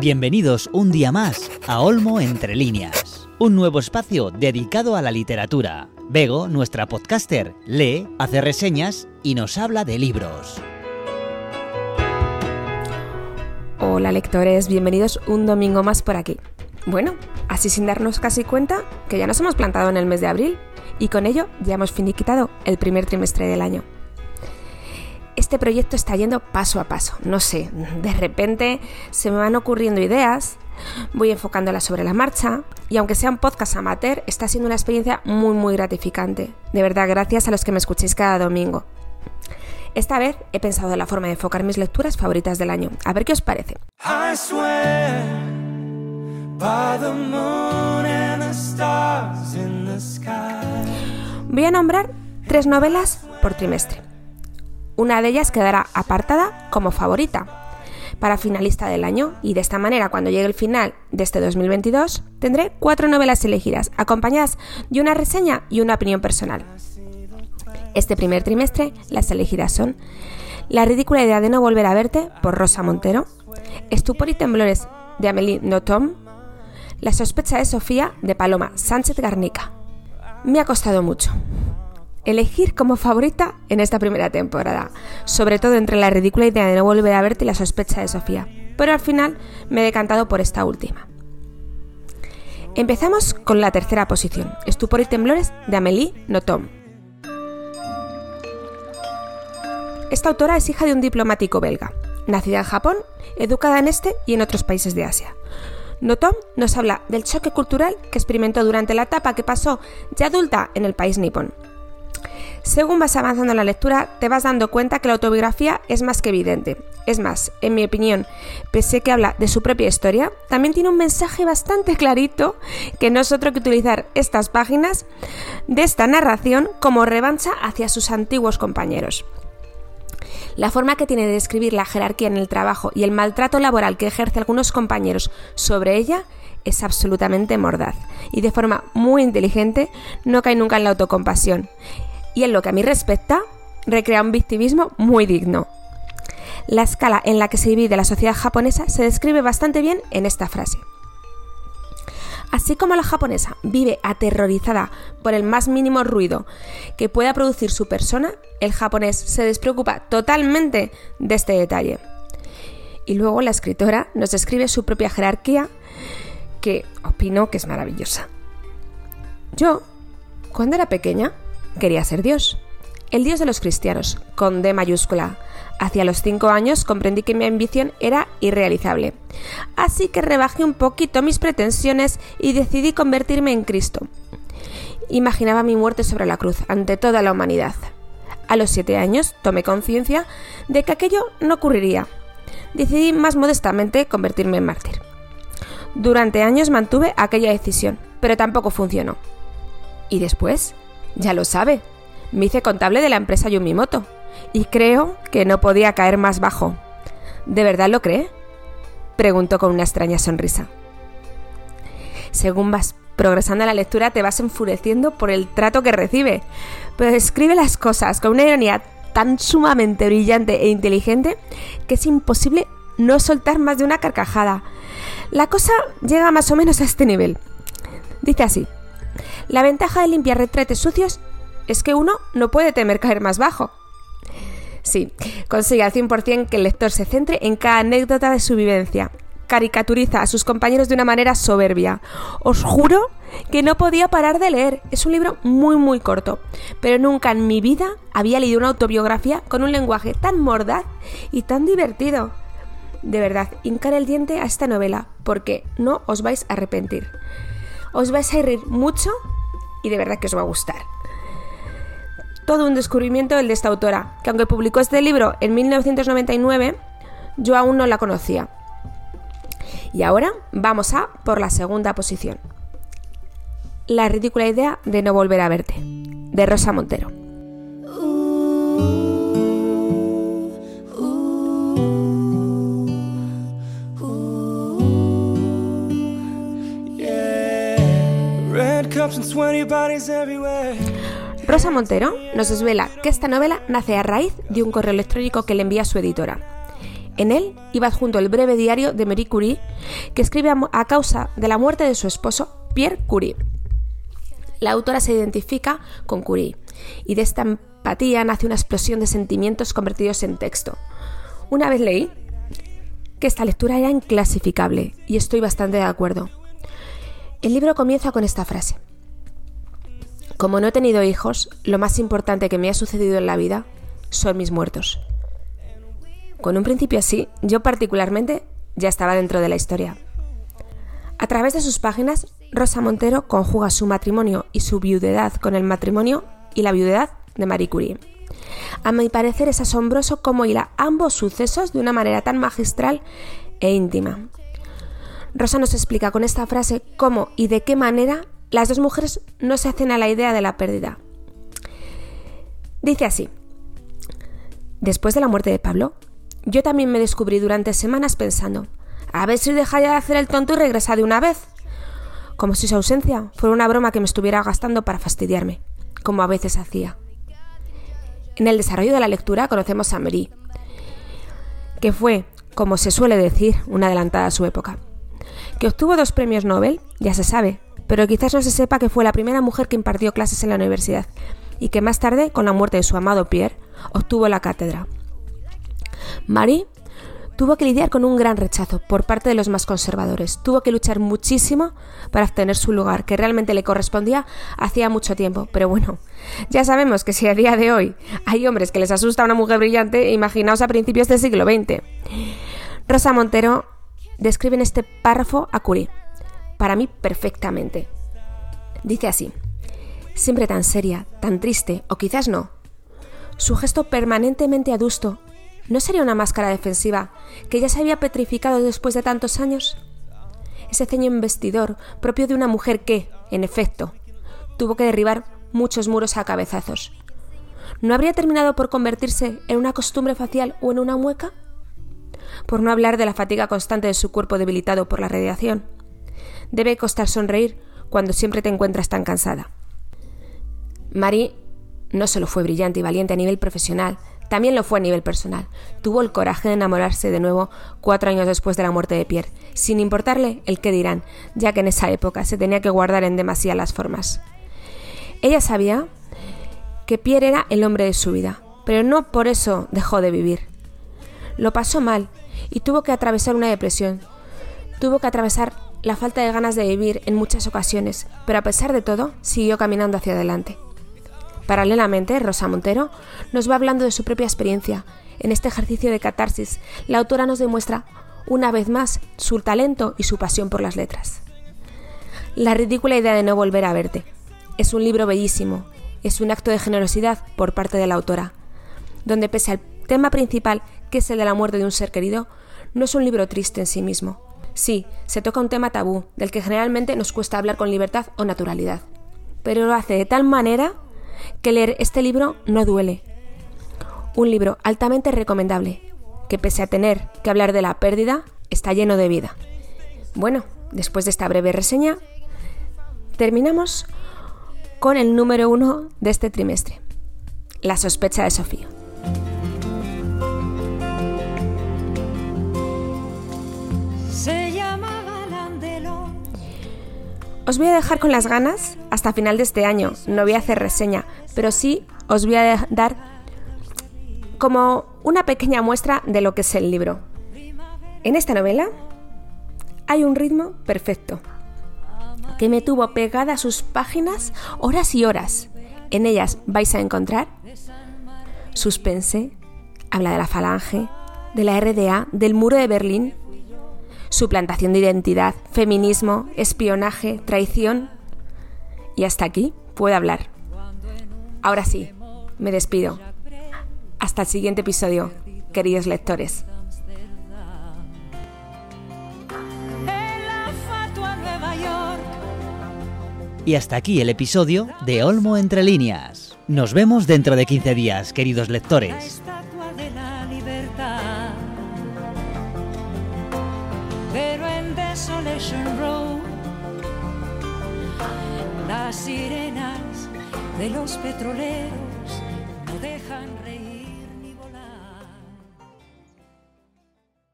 Bienvenidos un día más a Olmo Entre Líneas, un nuevo espacio dedicado a la literatura. Bego, nuestra podcaster, lee, hace reseñas y nos habla de libros. Hola lectores, bienvenidos un domingo más por aquí. Bueno, así sin darnos casi cuenta que ya nos hemos plantado en el mes de abril y con ello ya hemos finiquitado el primer trimestre del año este proyecto está yendo paso a paso. No sé, de repente se me van ocurriendo ideas, voy enfocándolas sobre la marcha y aunque sea un podcast amateur, está siendo una experiencia muy muy gratificante. De verdad, gracias a los que me escuchéis cada domingo. Esta vez he pensado en la forma de enfocar mis lecturas favoritas del año. A ver qué os parece. Voy a nombrar tres novelas por trimestre. Una de ellas quedará apartada como favorita para finalista del año y de esta manera cuando llegue el final de este 2022 tendré cuatro novelas elegidas acompañadas de una reseña y una opinión personal. Este primer trimestre las elegidas son La ridícula idea de no volver a verte por Rosa Montero, Estupor y temblores de Amélie Nothomb, La sospecha de Sofía de Paloma Sánchez Garnica. Me ha costado mucho, elegir como favorita en esta primera temporada, sobre todo entre la ridícula idea de no volver a verte y la sospecha de Sofía, pero al final me he decantado por esta última. Empezamos con la tercera posición, Estupor y temblores de Amélie Nothomb. Esta autora es hija de un diplomático belga, nacida en Japón, educada en este y en otros países de Asia. Nothomb nos habla del choque cultural que experimentó durante la etapa que pasó ya adulta en el país nipón, según vas avanzando en la lectura, te vas dando cuenta que la autobiografía es más que evidente. Es más, en mi opinión, pese que habla de su propia historia, también tiene un mensaje bastante clarito que no es otro que utilizar estas páginas de esta narración como revancha hacia sus antiguos compañeros. La forma que tiene de describir la jerarquía en el trabajo y el maltrato laboral que ejerce algunos compañeros sobre ella es absolutamente mordaz y de forma muy inteligente no cae nunca en la autocompasión y en lo que a mí respecta, recrea un victimismo muy digno. La escala en la que se divide la sociedad japonesa se describe bastante bien en esta frase. Así como la japonesa vive aterrorizada por el más mínimo ruido que pueda producir su persona, el japonés se despreocupa totalmente de este detalle. Y luego la escritora nos describe su propia jerarquía, que opino que es maravillosa. Yo, cuando era pequeña, quería ser Dios. El Dios de los cristianos, con D mayúscula. Hacia los cinco años comprendí que mi ambición era irrealizable. Así que rebajé un poquito mis pretensiones y decidí convertirme en Cristo. Imaginaba mi muerte sobre la cruz ante toda la humanidad. A los siete años tomé conciencia de que aquello no ocurriría. Decidí más modestamente convertirme en mártir. Durante años mantuve aquella decisión, pero tampoco funcionó. ¿Y después? Ya lo sabe, me hice contable de la empresa Yumimoto y creo que no podía caer más bajo. ¿De verdad lo cree? Preguntó con una extraña sonrisa. Según vas progresando en la lectura te vas enfureciendo por el trato que recibe, pero escribe las cosas con una ironía tan sumamente brillante e inteligente que es imposible no soltar más de una carcajada. La cosa llega más o menos a este nivel. Dice así. La ventaja de limpiar retretes sucios es que uno no puede temer caer más bajo. Sí, consigue al 100% que el lector se centre en cada anécdota de su vivencia. Caricaturiza a sus compañeros de una manera soberbia. Os juro que no podía parar de leer. Es un libro muy muy corto, pero nunca en mi vida había leído una autobiografía con un lenguaje tan mordaz y tan divertido. De verdad, hincar el diente a esta novela, porque no os vais a arrepentir os vais a reír mucho y de verdad que os va a gustar. Todo un descubrimiento el de esta autora, que aunque publicó este libro en 1999, yo aún no la conocía. Y ahora vamos a por la segunda posición. La ridícula idea de no volver a verte, de Rosa Montero. Rosa Montero nos desvela que esta novela nace a raíz de un correo electrónico que le envía su editora. En él iba adjunto el breve diario de Marie Curie, que escribe a causa de la muerte de su esposo, Pierre Curie. La autora se identifica con Curie, y de esta empatía nace una explosión de sentimientos convertidos en texto. Una vez leí que esta lectura era inclasificable, y estoy bastante de acuerdo. El libro comienza con esta frase. Como no he tenido hijos, lo más importante que me ha sucedido en la vida son mis muertos. Con un principio así, yo particularmente ya estaba dentro de la historia. A través de sus páginas, Rosa Montero conjuga su matrimonio y su viudedad con el matrimonio y la viudedad de Marie Curie. A mi parecer es asombroso cómo hila ambos sucesos de una manera tan magistral e íntima. Rosa nos explica con esta frase cómo y de qué manera las dos mujeres no se hacen a la idea de la pérdida. Dice así, después de la muerte de Pablo, yo también me descubrí durante semanas pensando, a ver si deja ya de hacer el tonto y regresa de una vez. Como si su ausencia fuera una broma que me estuviera gastando para fastidiarme, como a veces hacía. En el desarrollo de la lectura conocemos a Marie, que fue, como se suele decir, una adelantada a su época. Que obtuvo dos premios Nobel, ya se sabe, pero quizás no se sepa que fue la primera mujer que impartió clases en la universidad y que más tarde, con la muerte de su amado Pierre, obtuvo la cátedra. Marie tuvo que lidiar con un gran rechazo por parte de los más conservadores. Tuvo que luchar muchísimo para obtener su lugar, que realmente le correspondía hacía mucho tiempo. Pero bueno, ya sabemos que si a día de hoy hay hombres que les asusta una mujer brillante, imaginaos a principios del siglo XX. Rosa Montero describe en este párrafo a Curie para mí perfectamente. Dice así, siempre tan seria, tan triste, o quizás no. Su gesto permanentemente adusto, ¿no sería una máscara defensiva que ya se había petrificado después de tantos años? Ese ceño investidor propio de una mujer que, en efecto, tuvo que derribar muchos muros a cabezazos. ¿No habría terminado por convertirse en una costumbre facial o en una mueca? Por no hablar de la fatiga constante de su cuerpo debilitado por la radiación debe costar sonreír cuando siempre te encuentras tan cansada. Marie no solo fue brillante y valiente a nivel profesional, también lo fue a nivel personal. Tuvo el coraje de enamorarse de nuevo cuatro años después de la muerte de Pierre, sin importarle el qué dirán, ya que en esa época se tenía que guardar en demasía las formas. Ella sabía que Pierre era el hombre de su vida, pero no por eso dejó de vivir. Lo pasó mal y tuvo que atravesar una depresión. Tuvo que atravesar la falta de ganas de vivir en muchas ocasiones, pero a pesar de todo, siguió caminando hacia adelante. Paralelamente, Rosa Montero nos va hablando de su propia experiencia. En este ejercicio de catarsis, la autora nos demuestra una vez más su talento y su pasión por las letras. La ridícula idea de no volver a verte. Es un libro bellísimo, es un acto de generosidad por parte de la autora, donde pese al tema principal, que es el de la muerte de un ser querido, no es un libro triste en sí mismo, Sí, se toca un tema tabú, del que generalmente nos cuesta hablar con libertad o naturalidad. Pero lo hace de tal manera que leer este libro no duele. Un libro altamente recomendable, que pese a tener que hablar de la pérdida, está lleno de vida. Bueno, después de esta breve reseña, terminamos con el número uno de este trimestre, La sospecha de Sofía. Os voy a dejar con las ganas hasta final de este año. No voy a hacer reseña, pero sí os voy a dar como una pequeña muestra de lo que es el libro. En esta novela hay un ritmo perfecto que me tuvo pegada a sus páginas horas y horas. En ellas vais a encontrar suspense, habla de la falange, de la RDA, del muro de Berlín, suplantación de identidad, feminismo, espionaje, traición. Y hasta aquí puedo hablar. Ahora sí, me despido. Hasta el siguiente episodio, queridos lectores. Y hasta aquí el episodio de Olmo entre líneas. Nos vemos dentro de 15 días, queridos lectores. Las sirenas de los petroleros